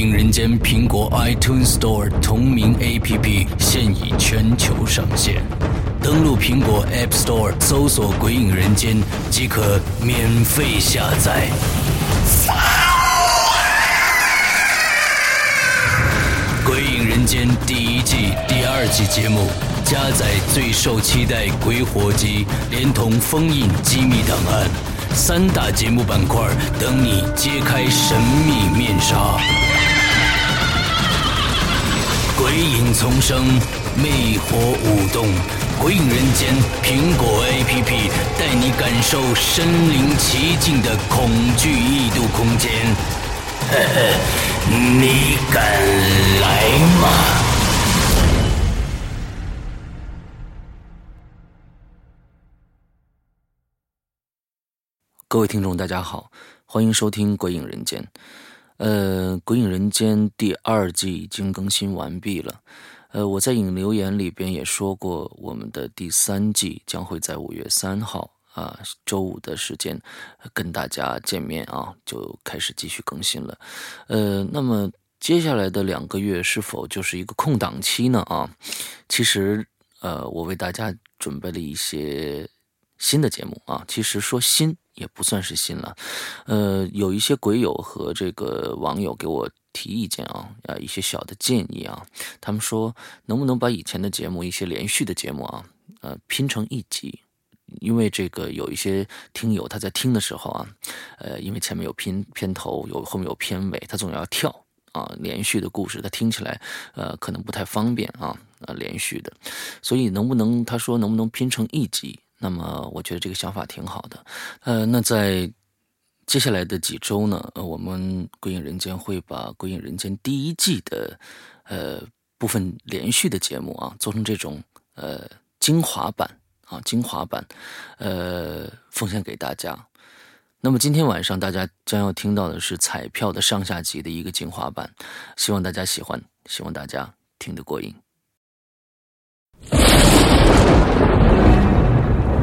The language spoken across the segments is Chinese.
影人间苹果 iTunes Store 同名 APP 现已全球上线，登录苹果 App Store 搜索“鬼影人间”即可免费下载。鬼影人间第一季、第二季节目加载最受期待鬼火机，连同封印机密档案，三大节目板块等你揭开神秘面纱。鬼影丛生，魅火舞动，鬼影人间苹果 APP 带你感受身临其境的恐惧异度空间。呵呵，你敢来吗？各位听众，大家好，欢迎收听《鬼影人间》。呃，《鬼影人间》第二季已经更新完毕了。呃，我在影留言里边也说过，我们的第三季将会在五月三号啊周五的时间跟大家见面啊，就开始继续更新了。呃，那么接下来的两个月是否就是一个空档期呢？啊，其实呃，我为大家准备了一些新的节目啊，其实说新。也不算是新了，呃，有一些鬼友和这个网友给我提意见啊，啊，一些小的建议啊，他们说能不能把以前的节目一些连续的节目啊，呃，拼成一集，因为这个有一些听友他在听的时候啊，呃，因为前面有片片头，有后面有片尾，他总要跳啊，连续的故事他听起来呃可能不太方便啊，呃，连续的，所以能不能他说能不能拼成一集？那么我觉得这个想法挺好的，呃，那在接下来的几周呢，呃，我们《鬼影人间》会把《鬼影人间》第一季的呃部分连续的节目啊，做成这种呃精华版啊精华版，呃奉献给大家。那么今天晚上大家将要听到的是彩票的上下集的一个精华版，希望大家喜欢，希望大家听得过瘾。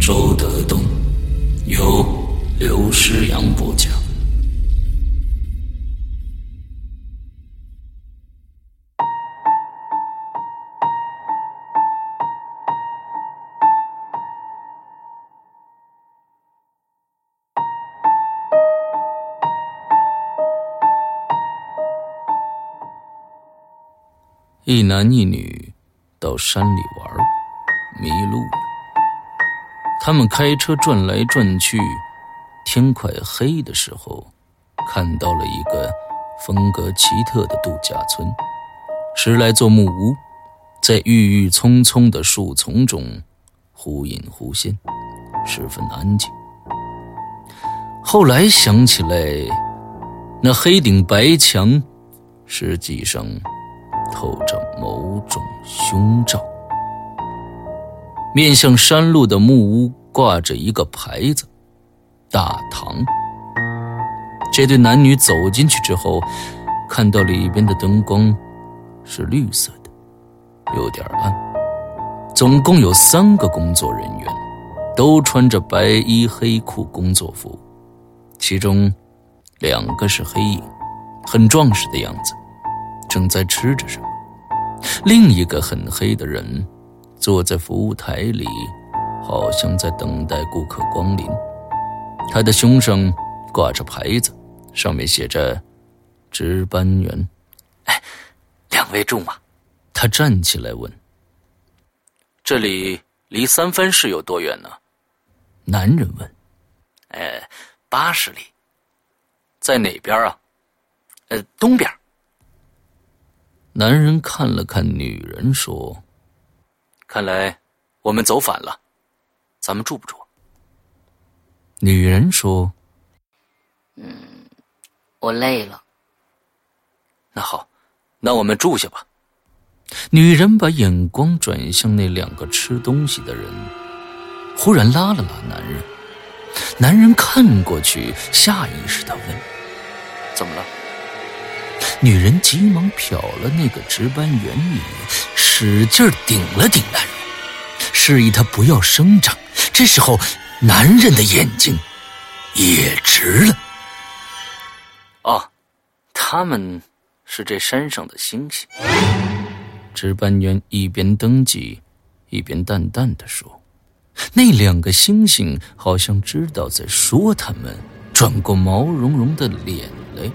周德东，由刘诗阳播讲。一男一女到山里玩，迷路。他们开车转来转去，天快黑的时候，看到了一个风格奇特的度假村，十来座木屋，在郁郁葱葱的树丛中忽隐忽现，十分安静。后来想起来，那黑顶白墙，实际上透着某种凶兆。面向山路的木屋挂着一个牌子“大堂”。这对男女走进去之后，看到里边的灯光是绿色的，有点暗。总共有三个工作人员，都穿着白衣黑裤工作服，其中两个是黑影，很壮实的样子，正在吃着什么；另一个很黑的人坐在服务台里，好像在等待顾客光临。他的胸上挂着牌子，上面写着“值班员”。哎，两位住吗？他站起来问。这里离三藩市有多远呢？男人问。哎，八十里。在哪边啊？呃，东边。男人看了看女人，说：“看来我们走反了，咱们住不住？”女人说：“嗯，我累了。那好，那我们住下吧。”女人把眼光转向那两个吃东西的人，忽然拉了拉男人。男人看过去，下意识的问：“怎么了？”女人急忙瞟了那个值班员一眼，使劲顶了顶男人，示意他不要声张。这时候，男人的眼睛也直了。哦，他们是这山上的星星。值班员一边登记，一边淡淡的说：“那两个星星好像知道在说他们，转过毛茸茸的脸来，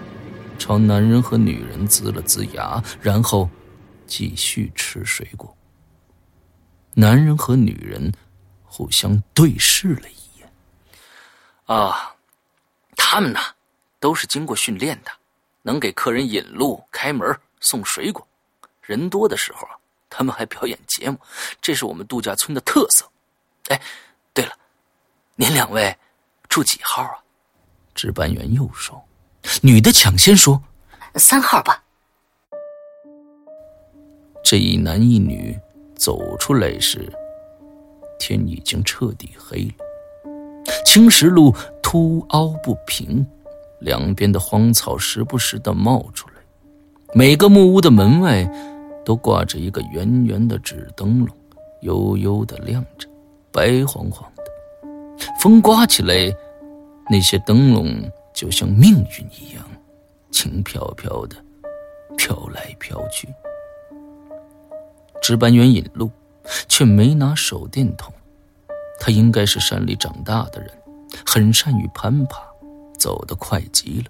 朝男人和女人呲了呲牙，然后继续吃水果。男人和女人互相对视了一眼。啊，他们呢，都是经过训练的，能给客人引路、开门、送水果。”人多的时候啊，他们还表演节目，这是我们度假村的特色。哎，对了，您两位住几号啊？值班员又说，女的抢先说：“三号吧。”这一男一女走出来时，天已经彻底黑了。青石路凸凹不平，两边的荒草时不时的冒出来，每个木屋的门外。都挂着一个圆圆的纸灯笼，悠悠的亮着，白晃晃的。风刮起来，那些灯笼就像命运一样，轻飘飘的飘来飘去。值班员引路，却没拿手电筒。他应该是山里长大的人，很善于攀爬，走得快极了。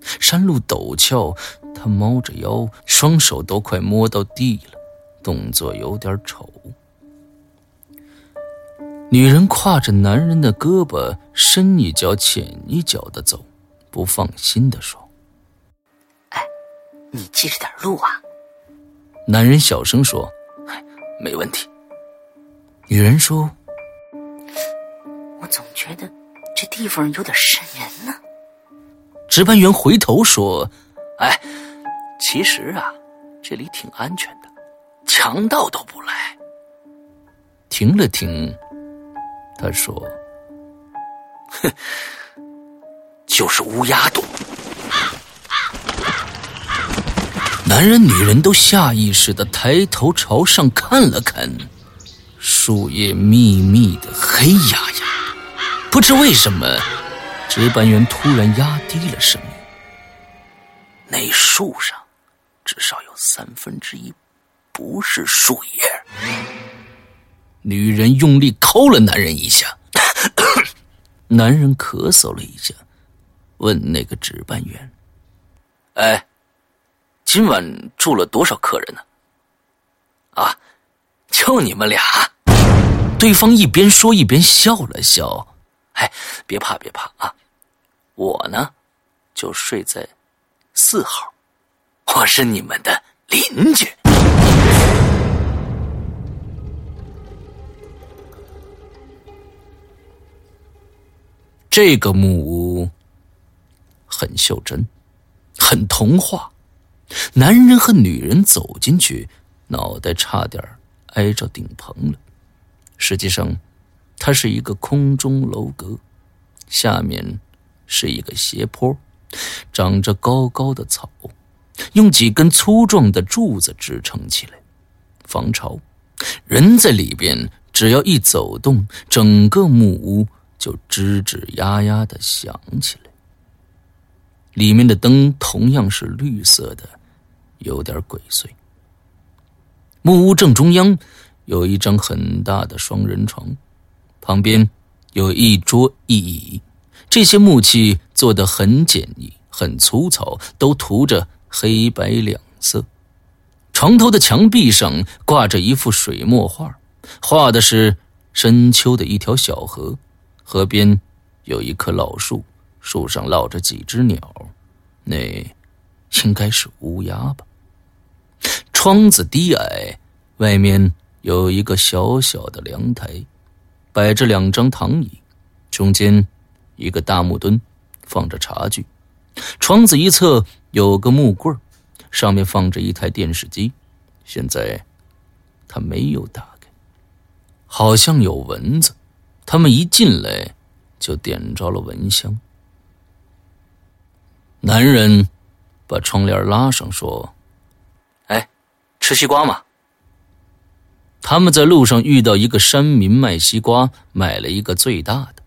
山路陡峭。他猫着腰，双手都快摸到地了，动作有点丑。女人挎着男人的胳膊，深一脚浅一脚的走，不放心的说：“哎，你记着点路啊。”男人小声说：“没问题。”女人说：“我总觉得这地方有点瘆人呢。”值班员回头说：“哎。”其实啊，这里挺安全的，强盗都不来。停了停，他说：“哼，就是乌鸦洞。”男人、女人都下意识的抬头朝上看了看，树叶密密的，黑压压。不知为什么，值班员突然压低了声音：“那树上。”至少有三分之一不是树叶。女人用力抠了男人一下，男人咳嗽了一下，问那个值班员：“哎，今晚住了多少客人呢？”“啊，就你们俩。”对方一边说一边笑了笑：“哎，别怕别怕啊，我呢就睡在四号。”我是你们的邻居。这个木屋很袖珍，很童话。男人和女人走进去，脑袋差点挨着顶棚了。实际上，它是一个空中楼阁，下面是一个斜坡，长着高高的草。用几根粗壮的柱子支撑起来，防潮，人在里边只要一走动，整个木屋就吱吱呀呀的响起来。里面的灯同样是绿色的，有点鬼祟。木屋正中央有一张很大的双人床，旁边有一桌一椅，这些木器做的很简易、很粗糙，都涂着黑白两色。床头的墙壁上挂着一幅水墨画，画的是深秋的一条小河，河边有一棵老树。树上落着几只鸟，那应该是乌鸦吧。窗子低矮，外面有一个小小的凉台，摆着两张躺椅，中间一个大木墩，放着茶具。窗子一侧有个木柜，上面放着一台电视机，现在他没有打开，好像有蚊子，他们一进来就点着了蚊香。男人把窗帘拉上，说：“哎，吃西瓜吗？”他们在路上遇到一个山民卖西瓜，买了一个最大的。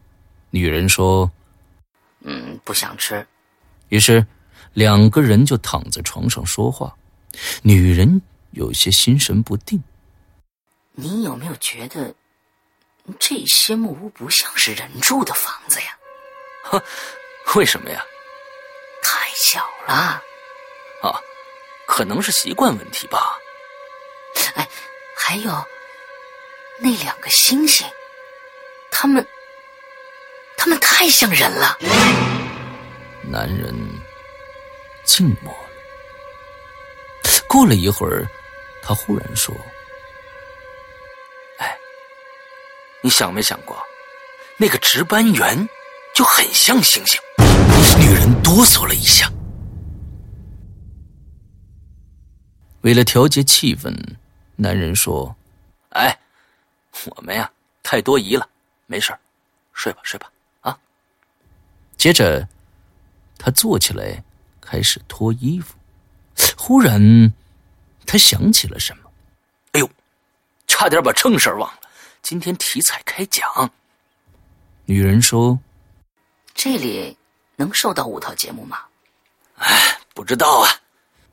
女人说：“嗯，不想吃。”于是两个人就躺在床上说话。女人有些心神不定：“你有没有觉得这些木屋不像是人住的房子呀？”“哼，为什么呀？”小了，啊，可能是习惯问题吧。哎，还有那两个星星，他们，他们太像人了。男人静默了。过了一会儿，他忽然说：“哎，你想没想过，那个值班员就很像星星？”女人哆嗦了一下。为了调节气氛，男人说：“哎，我们呀太多疑了，没事睡吧睡吧啊。”接着，他坐起来开始脱衣服。忽然，他想起了什么：“哎呦，差点把正事忘了，今天体彩开奖。”女人说：“这里。”能收到五套节目吗？哎，不知道啊。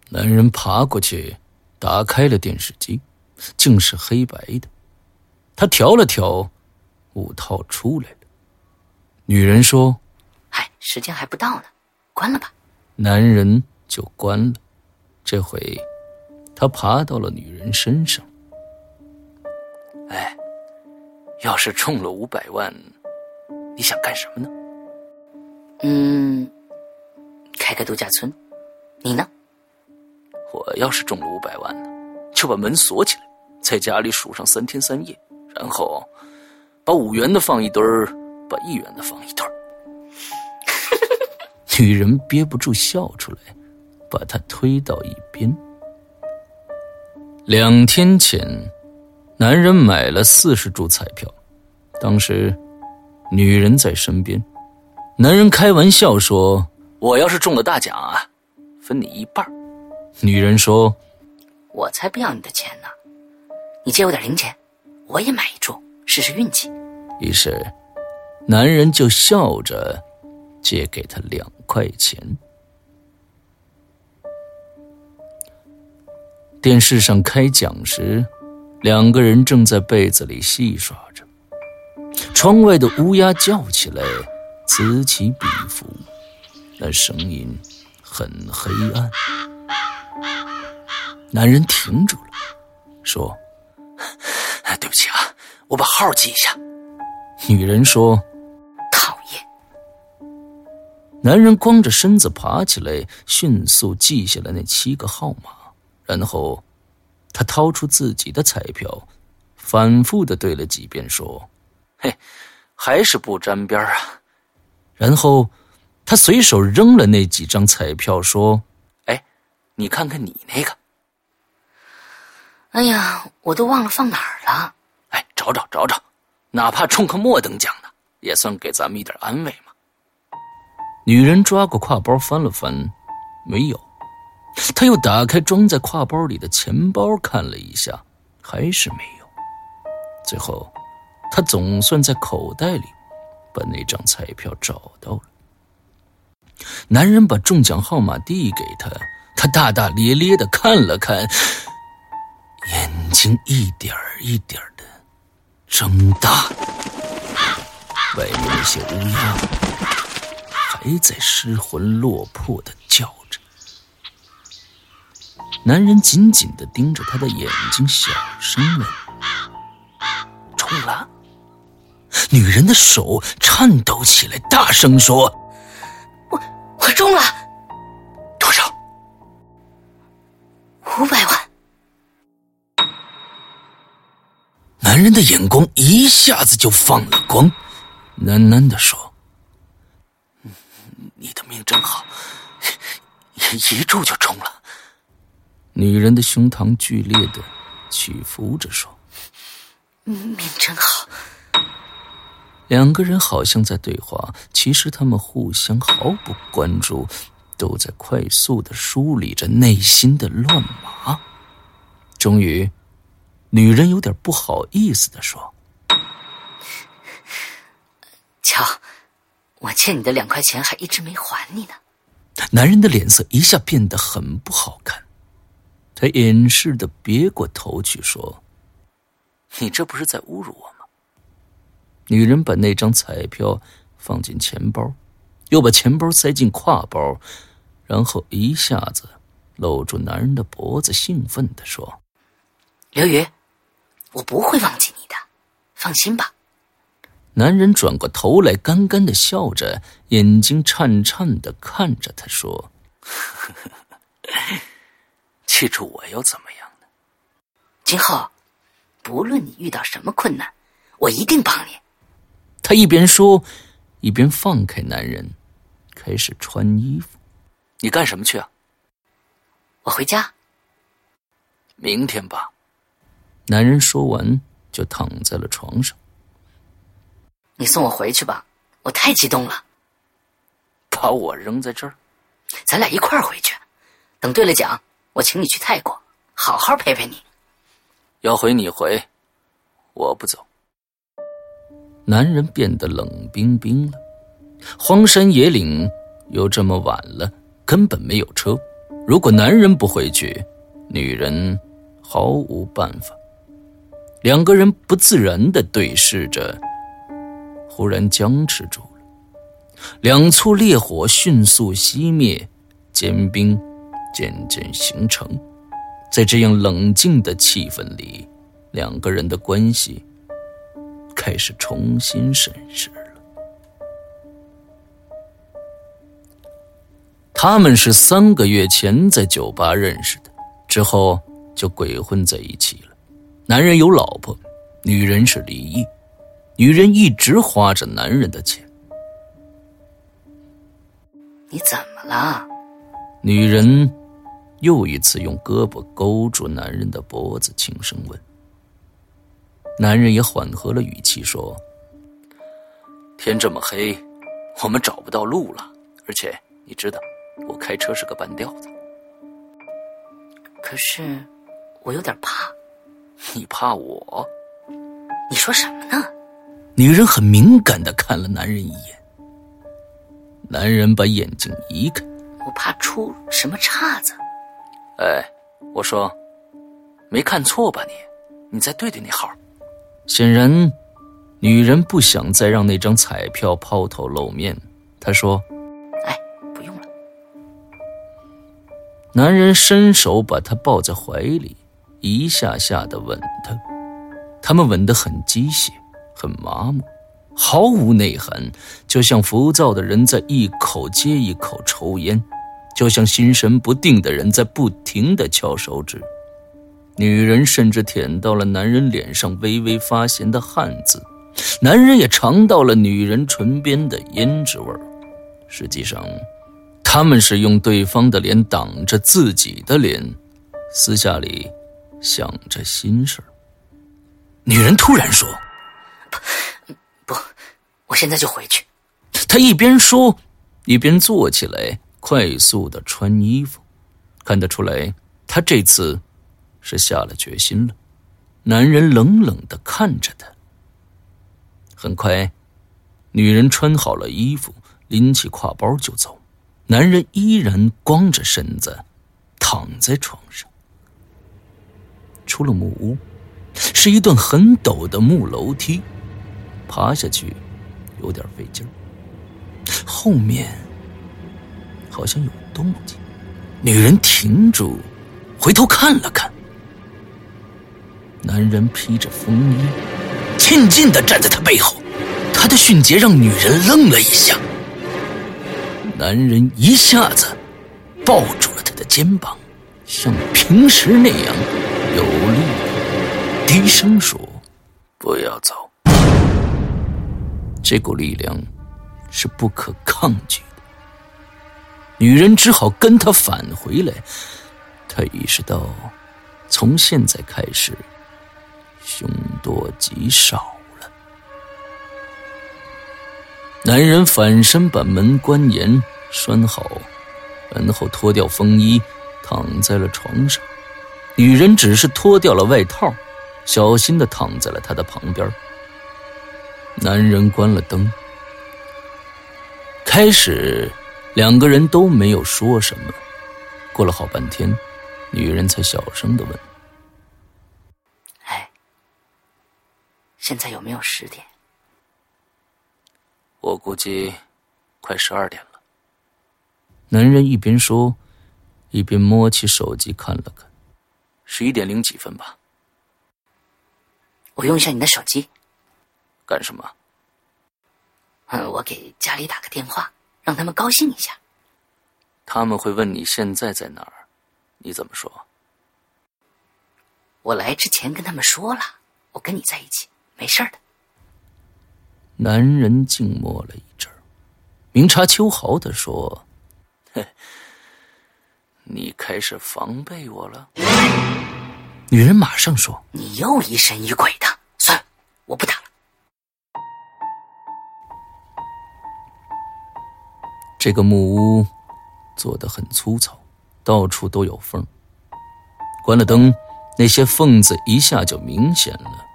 男人爬过去，打开了电视机，竟是黑白的。他调了调，五套出来了。女人说：“哎，时间还不到呢，关了吧。”男人就关了。这回，他爬到了女人身上。哎，要是中了五百万，你想干什么呢？嗯，开个度假村，你呢？我要是中了五百万呢，就把门锁起来，在家里数上三天三夜，然后把五元的放一堆儿，把一元的放一堆儿。女人憋不住笑出来，把他推到一边。两天前，男人买了四十注彩票，当时女人在身边。男人开玩笑说：“我要是中了大奖啊，分你一半。”女人说：“我才不要你的钱呢，你借我点零钱，我也买一注试试运气。”于是，男人就笑着借给他两块钱。电视上开奖时，两个人正在被子里戏耍着，窗外的乌鸦叫起来。此起彼伏，那声音很黑暗。男人停住了，说：“对不起啊，我把号记一下。”女人说：“讨厌。”男人光着身子爬起来，迅速记下了那七个号码，然后他掏出自己的彩票，反复的对了几遍，说：“嘿，还是不沾边啊。”然后，他随手扔了那几张彩票，说：“哎，你看看你那个。”哎呀，我都忘了放哪儿了。哎，找找找找，哪怕中个末等奖呢，也算给咱们一点安慰嘛。女人抓过挎包翻了翻，没有。他又打开装在挎包里的钱包看了一下，还是没有。最后，他总算在口袋里把那张彩票找到了。男人把中奖号码递给他，他大大咧咧的看了看，眼睛一点一点的睁大。外面那些乌鸦还在失魂落魄的叫着。男人紧紧的盯着他的眼睛，小声问：“中了？”女人的手颤抖起来，大声说：“我我中了，多少？五百万。”男人的眼光一下子就放了光。喃喃的说：“你的命真好，一注就中了。”女人的胸膛剧烈的起伏着说：“命真好。”两个人好像在对话，其实他们互相毫不关注，都在快速的梳理着内心的乱麻。终于，女人有点不好意思的说。瞧，我欠你的两块钱还一直没还你呢。男人的脸色一下变得很不好看，他掩饰的别过头去说：“你这不是在侮辱我吗？”女人把那张彩票放进钱包，又把钱包塞进挎包，然后一下子搂住男人的脖子，兴奋地说：“刘宇，我不会忘记你的，放心吧。”男人转过头来，干干的笑着，眼睛颤颤的看着他说：“ 记住我又怎么样呢？今后，不论你遇到什么困难，我一定帮你。”他一边说，一边放开男人，开始穿衣服。“你干什么去啊？”“我回家。”“明天吧。”男人说完，就躺在了床上。你送我回去吧，我太激动了。把我扔在这儿，咱俩一块儿回去。等兑了奖，我请你去泰国，好好陪陪你。要回你回，我不走。男人变得冷冰冰了。荒山野岭又这么晚了，根本没有车。如果男人不回去，女人毫无办法。两个人不自然的对视着。忽然僵持住了，两簇烈火迅速熄灭，坚冰渐渐形成。在这样冷静的气氛里，两个人的关系开始重新审视了。他们是三个月前在酒吧认识的，之后就鬼混在一起了。男人有老婆，女人是离异。女人一直花着男人的钱，你怎么了？女人又一次用胳膊勾住男人的脖子，轻声问。男人也缓和了语气说：“天这么黑，我们找不到路了。而且你知道，我开车是个半吊子。可是我有点怕。你怕我？你说什么呢？”女人很敏感的看了男人一眼，男人把眼睛移开。我怕出什么岔子。哎，我说，没看错吧你？你再对对那号。显然，女人不想再让那张彩票抛头露面。她说：“哎，不用了。”男人伸手把她抱在怀里，一下下的吻她。他们吻得很机械。很麻木，毫无内涵，就像浮躁的人在一口接一口抽烟，就像心神不定的人在不停的敲手指。女人甚至舔到了男人脸上微微发咸的汗渍，男人也尝到了女人唇边的胭脂味儿实际上，他们是用对方的脸挡着自己的脸，私下里想着心事儿女人突然说。不，不我现在就回去。她一边说，一边坐起来，快速的穿衣服。看得出来，她这次是下了决心了。男人冷冷的看着他。很快，女人穿好了衣服，拎起挎包就走。男人依然光着身子躺在床上。出了木屋，是一段很陡的木楼梯，爬下去有点费劲儿。后面好像有动静，女人停住，回头看了看。男人披着风衣，静静的站在他背后，他的迅捷让女人愣了一下。男人一下子抱住了他的肩膀，像平时那样有力低声说：“不要走。”这股力量是不可抗拒的。女人只好跟他返回来。他意识到，从现在开始。凶多吉少了。男人反身把门关严、拴好，然后脱掉风衣，躺在了床上。女人只是脱掉了外套，小心的躺在了他的旁边。男人关了灯。开始，两个人都没有说什么。过了好半天，女人才小声的问。现在有没有十点？我估计快十二点了。男人一边说，一边摸起手机看了看，十一点零几分吧。我用一下你的手机。干什么？嗯，我给家里打个电话，让他们高兴一下。他们会问你现在在哪儿，你怎么说？我来之前跟他们说了，我跟你在一起。没事的。男人静默了一阵儿，明察秋毫的说：“ 你开始防备我了。”女人马上说：“你又疑神疑鬼的，算了，我不打了。”这个木屋做的很粗糙，到处都有缝。关了灯，那些缝子一下就明显了。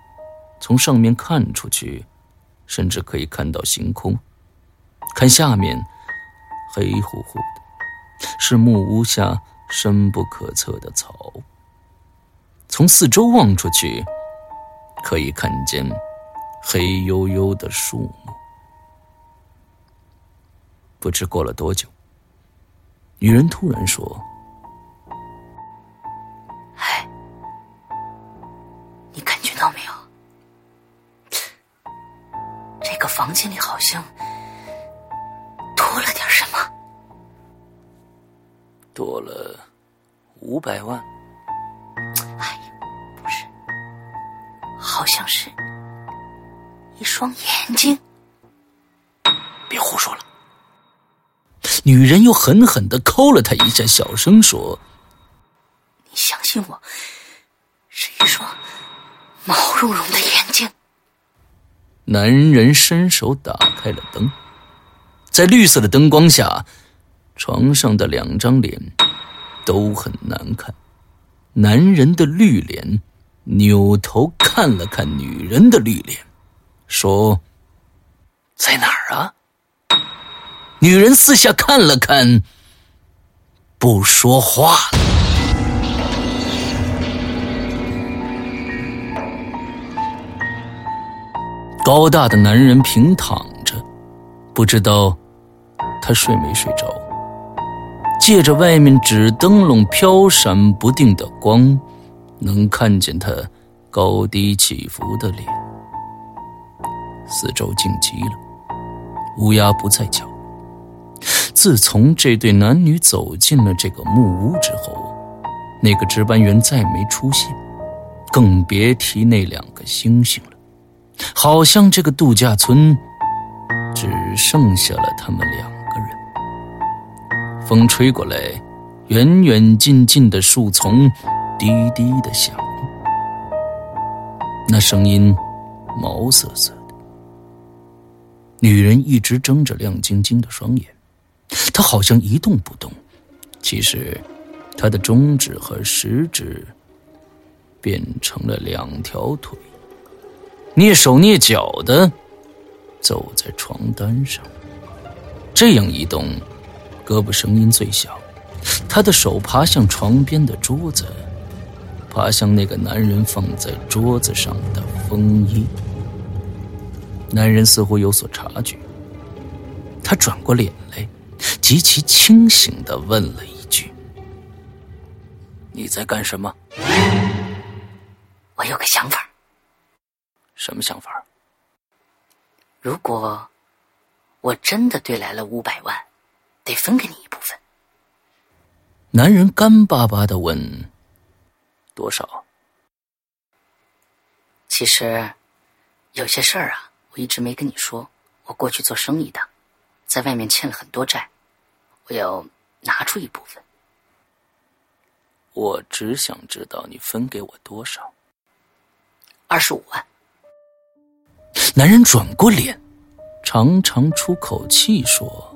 从上面看出去，甚至可以看到星空。看下面，黑乎乎的，是木屋下深不可测的草。从四周望出去，可以看见黑黝黝的树木。不知过了多久，女人突然说。你感觉到没有房间里好像多了点什么，多了五百万。哎呀，不是，好像是一双眼睛。别胡说了！女人又狠狠的抠了他一下，小声说：“你相信我，是一双毛茸茸的眼睛。”男人伸手打开了灯，在绿色的灯光下，床上的两张脸都很难看。男人的绿脸扭头看了看女人的绿脸，说：“在哪儿啊？”女人四下看了看，不说话了。高大的男人平躺着，不知道他睡没睡着。借着外面纸灯笼飘闪不定的光，能看见他高低起伏的脸。四周静极了，乌鸦不再叫。自从这对男女走进了这个木屋之后，那个值班员再没出现，更别提那两个星星了。好像这个度假村只剩下了他们两个人。风吹过来，远远近近的树丛滴滴的响，那声音毛瑟瑟的。女人一直睁着亮晶晶的双眼，她好像一动不动，其实她的中指和食指变成了两条腿，蹑手蹑脚的走在床单上。这样移动，胳膊声音最小。他的手爬向床边的桌子，爬向那个男人放在桌子上的风衣。男人似乎有所察觉，他转过脸来，极其清醒的问了一句：“你在干什么？”我有个想法。什么想法？如果我真的兑来了五百万，得分给你一部分。男人干巴巴的问：“多少？”其实有些事儿啊，我一直没跟你说。我过去做生意的，在外面欠了很多债，我要拿出一部分。我只想知道你分给我多少。二十五万。男人转过脸，长长出口气说：“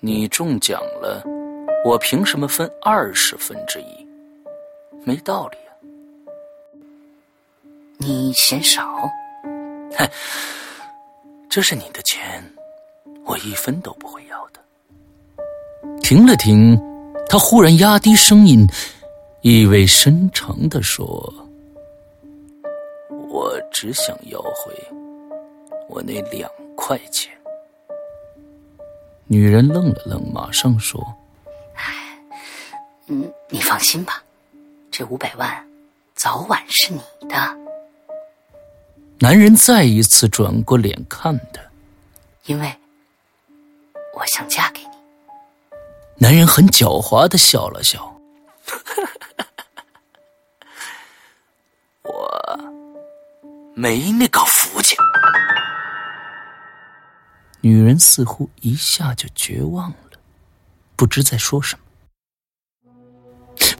你中奖了，我凭什么分二十分之一？没道理啊！你嫌少？哼。”这是你的钱，我一分都不会要的。停了停，他忽然压低声音，意味深长的说：“我只想要回我那两块钱。”女人愣了愣，马上说：“哎，嗯，你放心吧，这五百万早晚是你的。”男人再一次转过脸看她，因为我想嫁给你。男人很狡猾的笑了笑，没那个福气。女人似乎一下就绝望了，不知在说什么。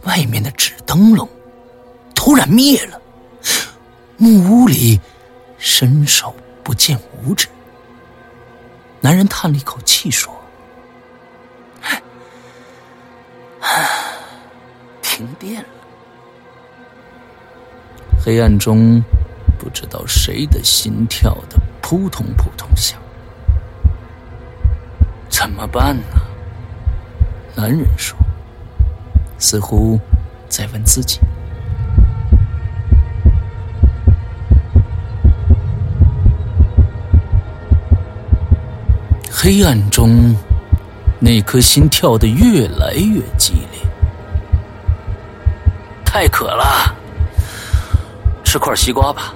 外面的纸灯笼突然灭了，木屋里。伸手不见五指。男人叹了一口气说：“停电了。”黑暗中，不知道谁的心跳的扑通扑通响。怎么办呢？男人说，似乎在问自己。黑暗中，那颗心跳得越来越激烈。太渴了，吃块西瓜吧。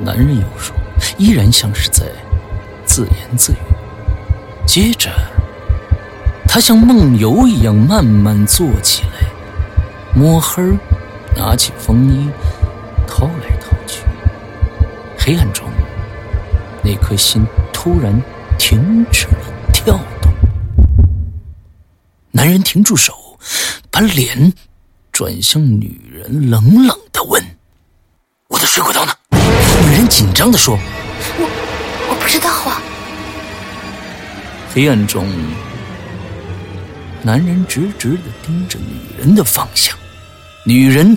男人又说，依然像是在自言自语。接着，他像梦游一样慢慢坐起来，摸黑拿起风衣掏来掏去。黑暗中，那颗心突然。停止了跳动，男人停住手，把脸转向女人，冷冷的问：“我的水果刀呢？”女人紧张的说：“我我不知道啊。”黑暗中，男人直直的盯着女人的方向，女人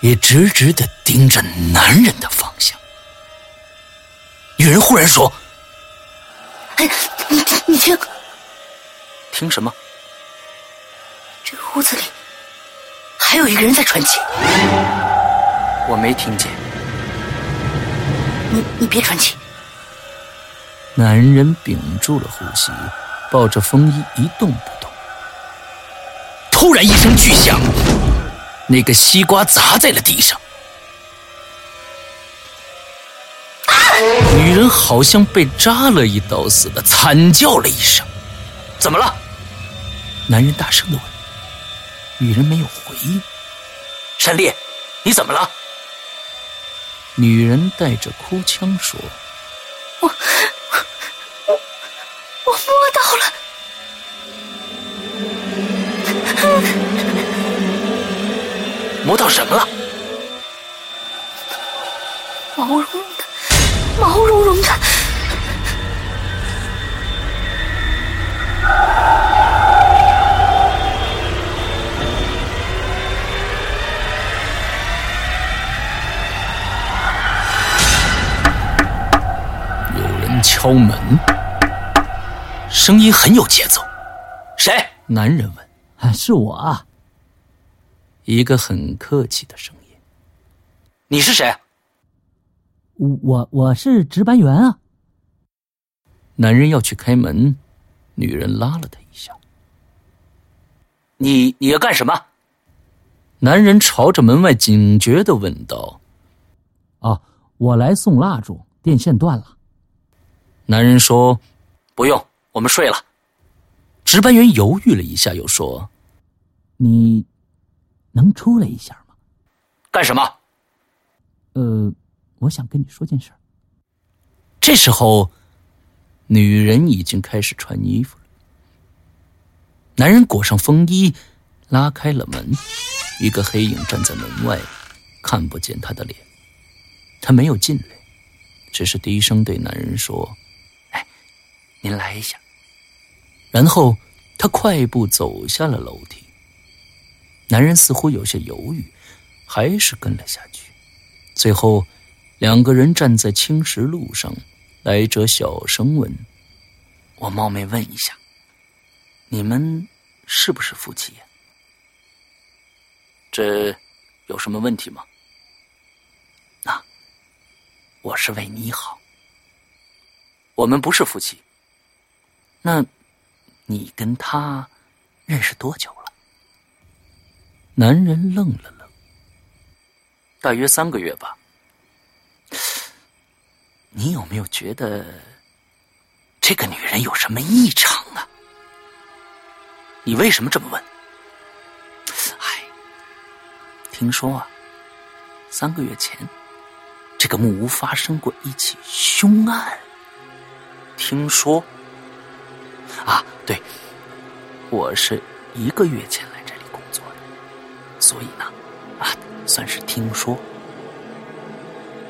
也直直的盯着男人的方向。女人忽然说。哎你你听，听什么？这个屋子里还有一个人在喘气。我没听见。你你别喘气。男人屏住了呼吸，抱着风衣一动不动。突然一声巨响，那个西瓜砸在了地上。女人好像被扎了一刀似的，惨叫了一声。怎么了？男人大声的问。女人没有回应。山丽，你怎么了？女人带着哭腔说：“我我我摸到了。摸到什么了？毛茸茸的。”毛茸茸的，敲门，声音很有节奏。谁？男人问。啊是我啊。一个很客气的声音。你是谁？我我是值班员啊。男人要去开门，女人拉了他一下。你你要干什么？男人朝着门外警觉的问道。哦，我来送蜡烛，电线断了。男人说：“不用，我们睡了。”值班员犹豫了一下，又说：“你能出来一下吗？干什么？呃，我想跟你说件事。”这时候，女人已经开始穿衣服了。男人裹上风衣，拉开了门，一个黑影站在门外，看不见他的脸。他没有进来，只是低声对男人说：“哎，您来一下。”然后他快步走下了楼梯。男人似乎有些犹豫，还是跟了下去。最后，两个人站在青石路上，来者小声问：“我冒昧问一下，你们是不是夫妻呀？这有什么问题吗？”那我是为你好。我们不是夫妻。那。你跟他认识多久了？男人愣了愣，大约三个月吧。你有没有觉得这个女人有什么异常啊？你为什么这么问？哎，听说啊，三个月前这个木屋发生过一起凶案。听说。啊，对，我是一个月前来这里工作的，所以呢，啊，算是听说。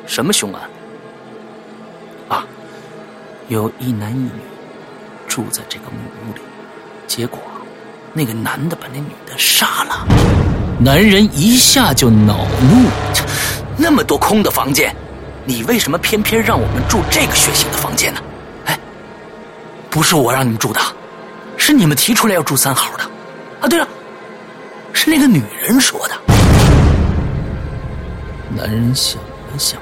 什么凶案？啊，有一男一女住在这个木屋里，结果那个男的把那女的杀了。男人一下就恼怒了，那么多空的房间，你为什么偏偏让我们住这个血腥的房间呢？不是我让你们住的，是你们提出来要住三号的。啊，对了，是那个女人说的。男人想了想，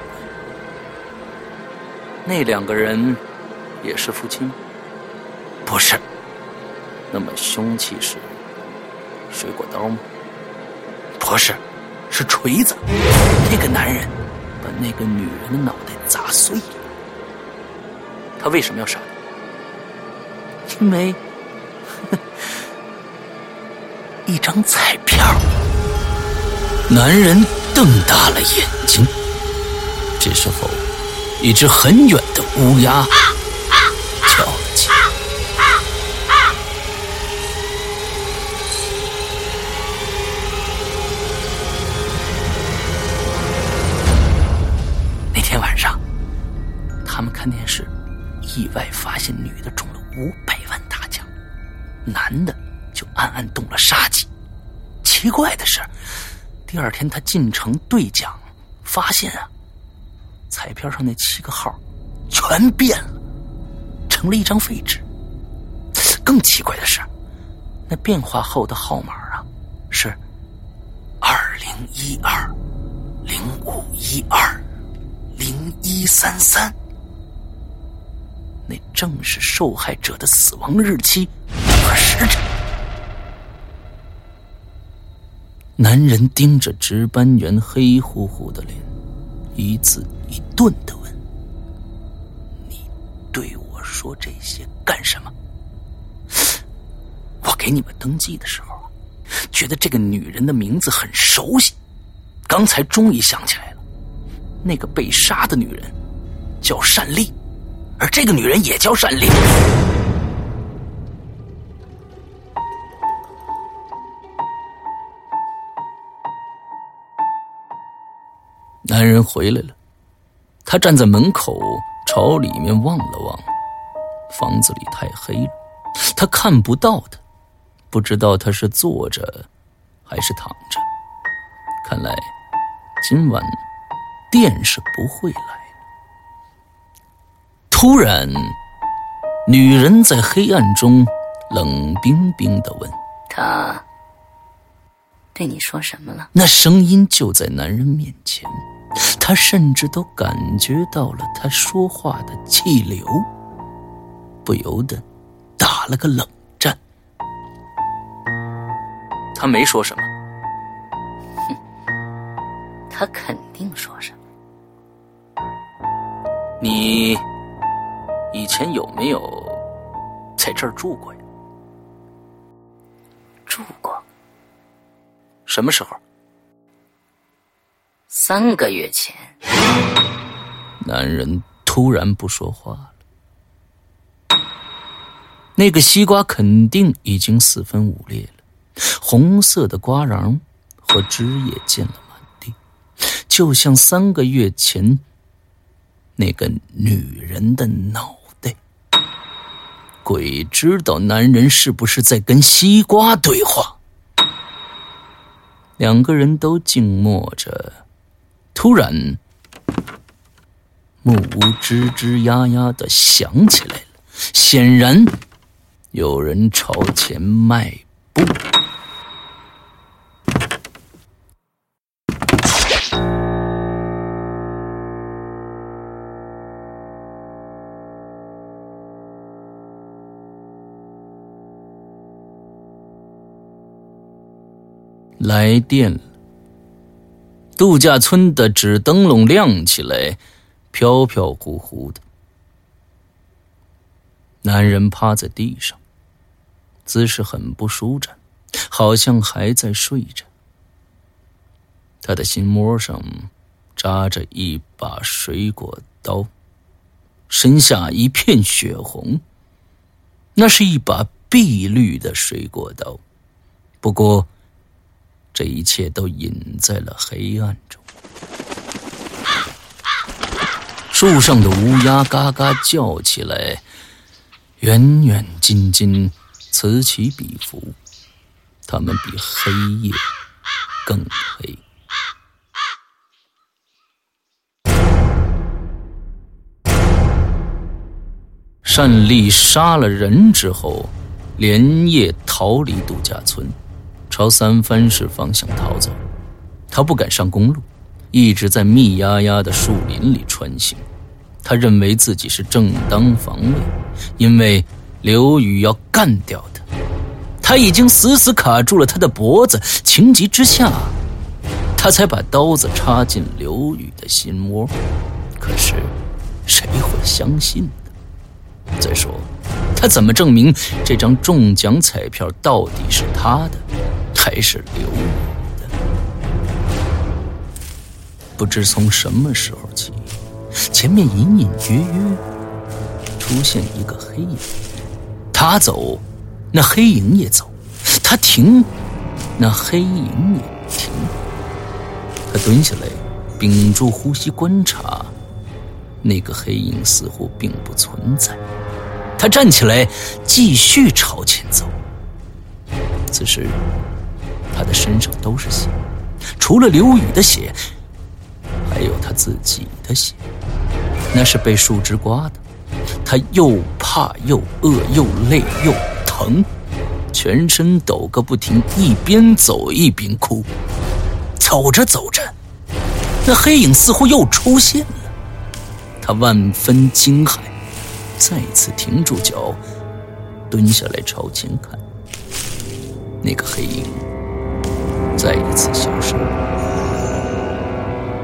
那两个人也是夫妻吗？不是。那么凶器是水果刀吗？不是，是锤子。那个男人把那个女人的脑袋砸碎了。他为什么要杀？因为一张彩票，男人瞪大了眼睛。这时候，一只很远的乌鸦叫了起来。那天晚上，他们看电视，意外发现女的中了五百。男的就暗暗动了杀机。奇怪的是，第二天他进城兑奖，发现啊，彩票上那七个号全变了，成了一张废纸。更奇怪的是，那变化后的号码啊是二零一二零五一二零一三三，那正是受害者的死亡日期。男人盯着值班员黑乎乎的脸，一字一顿的问：“你对我说这些干什么？我给你们登记的时候，觉得这个女人的名字很熟悉，刚才终于想起来了，那个被杀的女人叫单丽，而这个女人也叫单丽。”男人回来了，他站在门口，朝里面望了望。房子里太黑了，他看不到他，不知道他是坐着还是躺着。看来今晚电是不会来了。突然，女人在黑暗中冷冰冰的问：“他对你说什么了？”那声音就在男人面前，他甚至都感觉到了他说话的气流，不由得打了个冷战。他没说什么。哼，他肯定说什么。你以前有没有在这儿住过呀？住过。什么时候？三个月前。男人突然不说话了。那个西瓜肯定已经四分五裂了，红色的瓜瓤和汁液溅了满地，就像三个月前。那个女人的脑袋，鬼知道男人是不是在跟西瓜对话。两个人都静默着，突然，木屋吱吱呀呀的响起来了，显然有人朝前迈步。来电了。度假村的纸灯笼亮起来，飘飘忽忽的。男人趴在地上，姿势很不舒展，好像还在睡着。他的心窝上扎着一把水果刀，身下一片血红。那是一把碧绿的水果刀，不过。这一切都隐在了黑暗中。树上的乌鸦嘎嘎叫起来，远远近近，此起彼伏。它们比黑夜更黑。单丽杀了人之后，连夜逃离度假村。朝三藩市方向逃走，他不敢上公路，一直在密压压的树林里穿行。他认为自己是正当防卫，因为刘宇要干掉他，他已经死死卡住了他的脖子。情急之下，他才把刀子插进刘宇的心窝。可是，谁会相信呢？再说，他怎么证明这张中奖彩票到底是他的？还是刘宇的。不知从什么时候起，前面隐隐约约出现一个黑影。他走，那黑影也走；他停，那黑影也停。他蹲下来，屏住呼吸观察，那个黑影似乎并不存在。他站起来，继续朝前走。此时。他的身上都是血，除了刘宇的血，还有他自己的血，那是被树枝刮的。他又怕又饿又累又疼，全身抖个不停，一边走一边哭。走着走着，那黑影似乎又出现了，他万分惊骇，再次停住脚，蹲下来朝前看，那个黑影。再一次消失，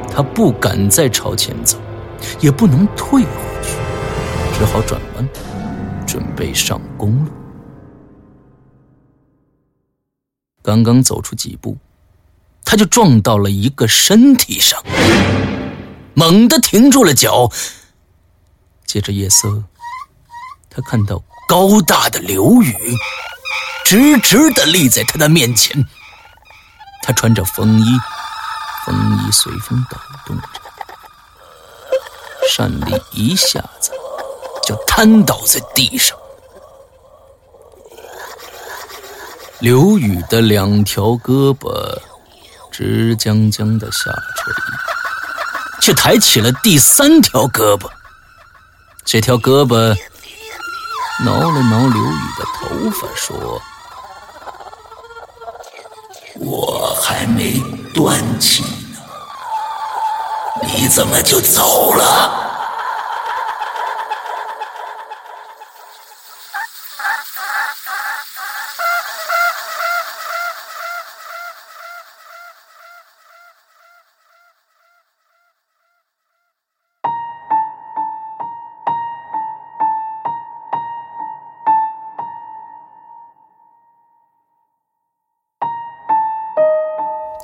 他不敢再朝前走，也不能退回去，只好转弯，准备上公路。刚刚走出几步，他就撞到了一个身体上，猛地停住了脚。借着夜色，他看到高大的刘宇，直直的立在他的面前。他穿着风衣，风衣随风抖动着。单丽一下子就瘫倒在地上。刘宇的两条胳膊直僵僵的下垂，却抬起了第三条胳膊。这条胳膊挠了挠刘宇的头发，说：“我还没断气呢，你怎么就走了？”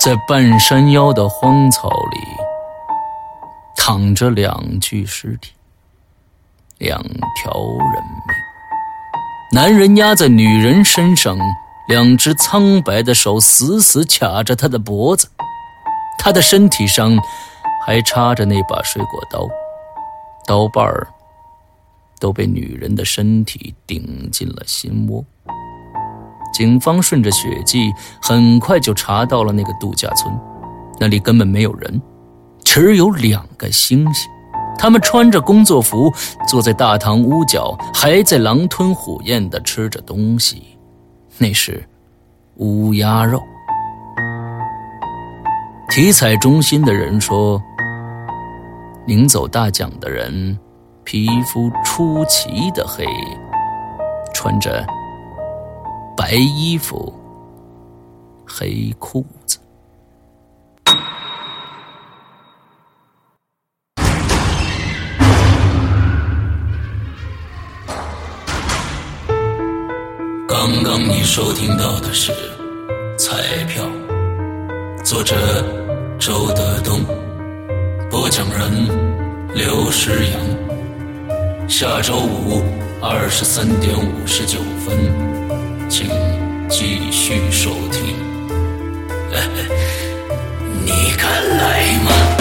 在半山腰的荒草里，躺着两具尸体，两条人命。男人压在女人身上，两只苍白的手死死卡着她的脖子，她的身体上还插着那把水果刀，刀把儿都被女人的身体顶进了心窝。警方顺着血迹，很快就查到了那个度假村。那里根本没有人，只有两个猩猩。他们穿着工作服，坐在大堂屋角，还在狼吞虎咽地吃着东西。那是乌鸦肉。体彩中心的人说，领走大奖的人皮肤出奇的黑，穿着。白衣服，黑裤子。刚刚你收听到的是《彩票》，作者周德东，播讲人刘诗阳。下周五二十三点五十九分。请继续收听，你敢来吗？